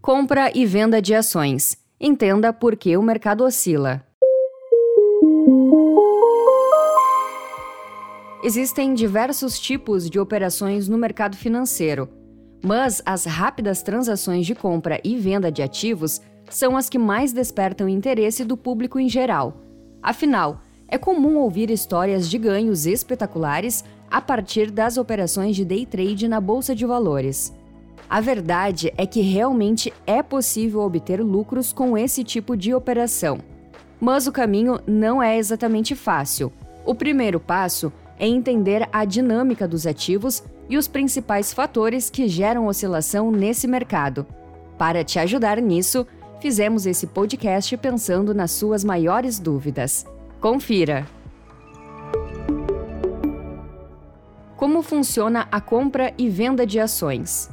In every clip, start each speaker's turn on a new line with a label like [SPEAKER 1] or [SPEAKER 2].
[SPEAKER 1] Compra e venda de ações. Entenda por que o mercado oscila. Existem diversos tipos de operações no mercado financeiro, mas as rápidas transações de compra e venda de ativos são as que mais despertam interesse do público em geral. Afinal, é comum ouvir histórias de ganhos espetaculares a partir das operações de day trade na bolsa de valores. A verdade é que realmente é possível obter lucros com esse tipo de operação. Mas o caminho não é exatamente fácil. O primeiro passo é entender a dinâmica dos ativos e os principais fatores que geram oscilação nesse mercado. Para te ajudar nisso, fizemos esse podcast pensando nas suas maiores dúvidas. Confira! Como funciona a compra e venda de ações?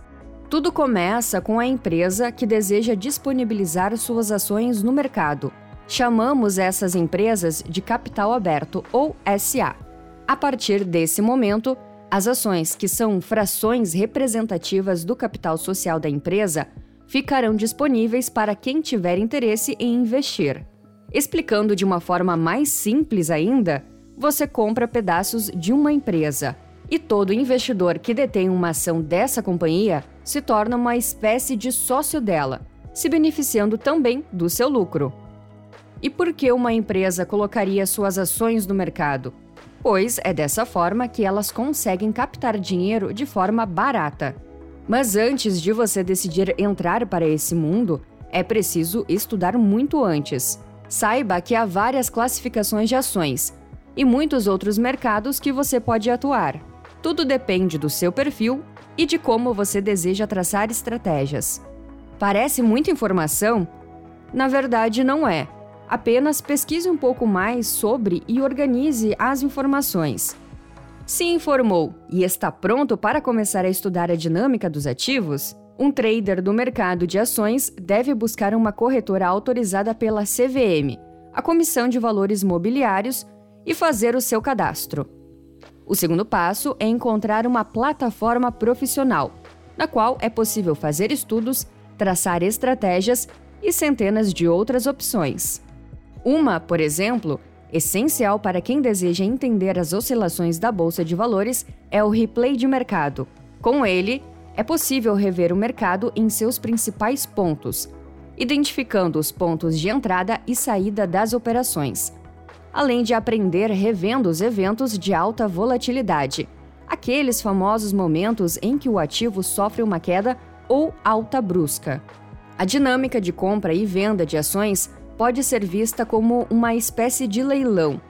[SPEAKER 1] Tudo começa com a empresa que deseja disponibilizar suas ações no mercado. Chamamos essas empresas de capital aberto ou SA. A partir desse momento, as ações, que são frações representativas do capital social da empresa, ficarão disponíveis para quem tiver interesse em investir. Explicando de uma forma mais simples ainda, você compra pedaços de uma empresa e todo investidor que detém uma ação dessa companhia se torna uma espécie de sócio dela, se beneficiando também do seu lucro. E por que uma empresa colocaria suas ações no mercado? Pois é dessa forma que elas conseguem captar dinheiro de forma barata. Mas antes de você decidir entrar para esse mundo, é preciso estudar muito antes. Saiba que há várias classificações de ações e muitos outros mercados que você pode atuar. Tudo depende do seu perfil e de como você deseja traçar estratégias. Parece muita informação? Na verdade, não é. Apenas pesquise um pouco mais sobre e organize as informações. Se informou e está pronto para começar a estudar a dinâmica dos ativos? Um trader do mercado de ações deve buscar uma corretora autorizada pela CVM, a Comissão de Valores Mobiliários, e fazer o seu cadastro. O segundo passo é encontrar uma plataforma profissional, na qual é possível fazer estudos, traçar estratégias e centenas de outras opções. Uma, por exemplo, essencial para quem deseja entender as oscilações da bolsa de valores é o replay de mercado. Com ele, é possível rever o mercado em seus principais pontos, identificando os pontos de entrada e saída das operações além de aprender revendo os eventos de alta volatilidade, aqueles famosos momentos em que o ativo sofre uma queda ou alta brusca. A dinâmica de compra e venda de ações pode ser vista como uma espécie de leilão.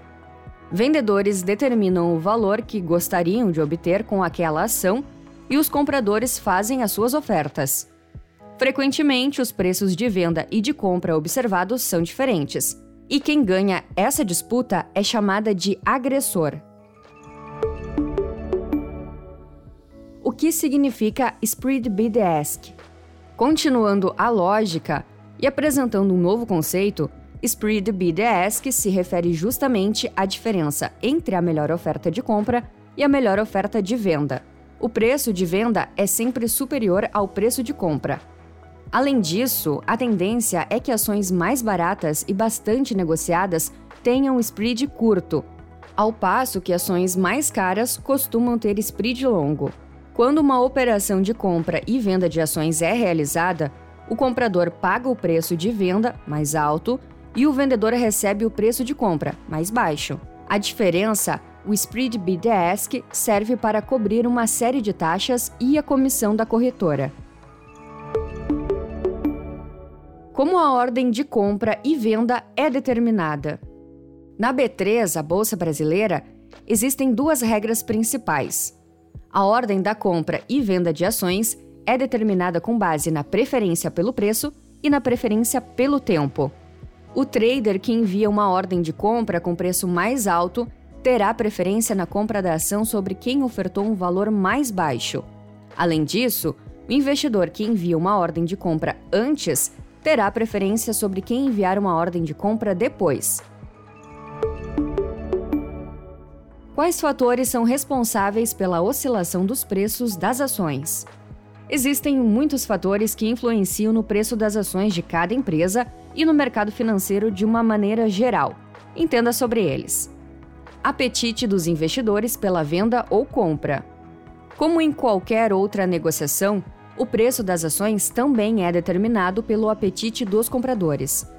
[SPEAKER 1] Vendedores determinam o valor que gostariam de obter com aquela ação e os compradores fazem as suas ofertas. Frequentemente, os preços de venda e de compra observados são diferentes. E quem ganha essa disputa é chamada de agressor. O que significa spread bid ask? Continuando a lógica e apresentando um novo conceito, spread bid ask se refere justamente à diferença entre a melhor oferta de compra e a melhor oferta de venda. O preço de venda é sempre superior ao preço de compra, Além disso, a tendência é que ações mais baratas e bastante negociadas tenham spread curto, ao passo que ações mais caras costumam ter spread longo. Quando uma operação de compra e venda de ações é realizada, o comprador paga o preço de venda mais alto e o vendedor recebe o preço de compra mais baixo. A diferença, o spread bid-ask, serve para cobrir uma série de taxas e a comissão da corretora. Como a ordem de compra e venda é determinada. Na B3, a Bolsa Brasileira, existem duas regras principais. A ordem da compra e venda de ações é determinada com base na preferência pelo preço e na preferência pelo tempo. O trader que envia uma ordem de compra com preço mais alto terá preferência na compra da ação sobre quem ofertou um valor mais baixo. Além disso, o investidor que envia uma ordem de compra antes terá preferência sobre quem enviar uma ordem de compra depois. Quais fatores são responsáveis pela oscilação dos preços das ações? Existem muitos fatores que influenciam no preço das ações de cada empresa e no mercado financeiro de uma maneira geral. Entenda sobre eles. Apetite dos investidores pela venda ou compra. Como em qualquer outra negociação, o preço das ações também é determinado pelo apetite dos compradores.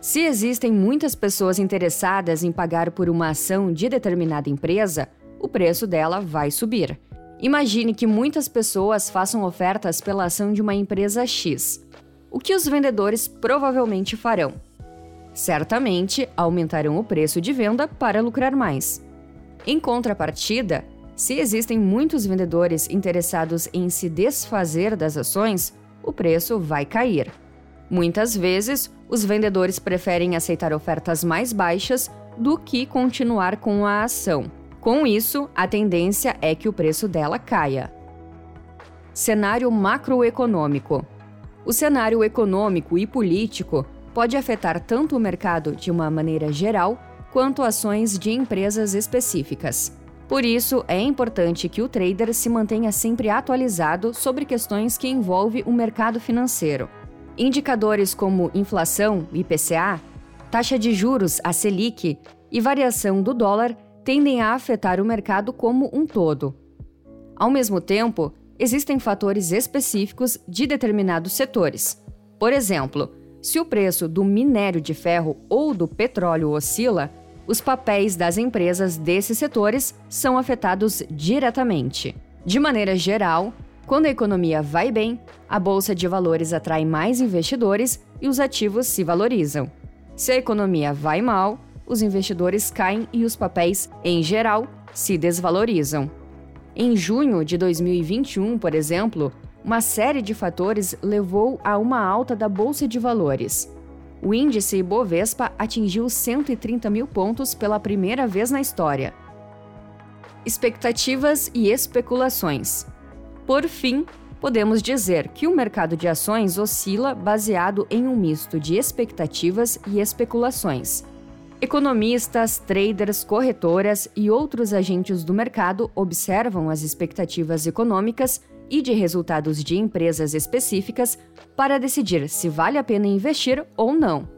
[SPEAKER 1] Se existem muitas pessoas interessadas em pagar por uma ação de determinada empresa, o preço dela vai subir. Imagine que muitas pessoas façam ofertas pela ação de uma empresa X. O que os vendedores provavelmente farão? Certamente aumentarão o preço de venda para lucrar mais. Em contrapartida, se existem muitos vendedores interessados em se desfazer das ações, o preço vai cair. Muitas vezes, os vendedores preferem aceitar ofertas mais baixas do que continuar com a ação. Com isso, a tendência é que o preço dela caia. Cenário macroeconômico: O cenário econômico e político pode afetar tanto o mercado de uma maneira geral quanto ações de empresas específicas. Por isso, é importante que o trader se mantenha sempre atualizado sobre questões que envolvem o mercado financeiro. Indicadores como inflação, IPCA, taxa de juros, a Selic, e variação do dólar tendem a afetar o mercado como um todo. Ao mesmo tempo, existem fatores específicos de determinados setores. Por exemplo, se o preço do minério de ferro ou do petróleo oscila, os papéis das empresas desses setores são afetados diretamente. De maneira geral, quando a economia vai bem, a bolsa de valores atrai mais investidores e os ativos se valorizam. Se a economia vai mal, os investidores caem e os papéis, em geral, se desvalorizam. Em junho de 2021, por exemplo, uma série de fatores levou a uma alta da bolsa de valores. O índice Ibovespa atingiu 130 mil pontos pela primeira vez na história. Expectativas e especulações. Por fim, podemos dizer que o mercado de ações oscila baseado em um misto de expectativas e especulações. Economistas, traders, corretoras e outros agentes do mercado observam as expectativas econômicas e de resultados de empresas específicas para decidir se vale a pena investir ou não.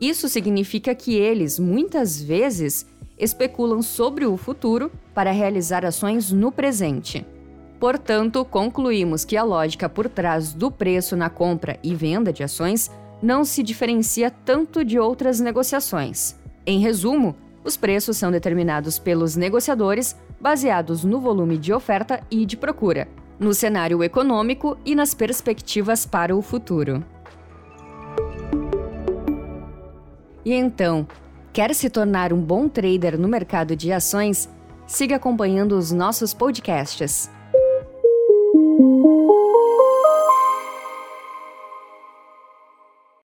[SPEAKER 1] Isso significa que eles, muitas vezes, especulam sobre o futuro para realizar ações no presente. Portanto, concluímos que a lógica por trás do preço na compra e venda de ações não se diferencia tanto de outras negociações. Em resumo, os preços são determinados pelos negociadores baseados no volume de oferta e de procura, no cenário econômico e nas perspectivas para o futuro. E então, quer se tornar um bom trader no mercado de ações? Siga acompanhando os nossos podcasts.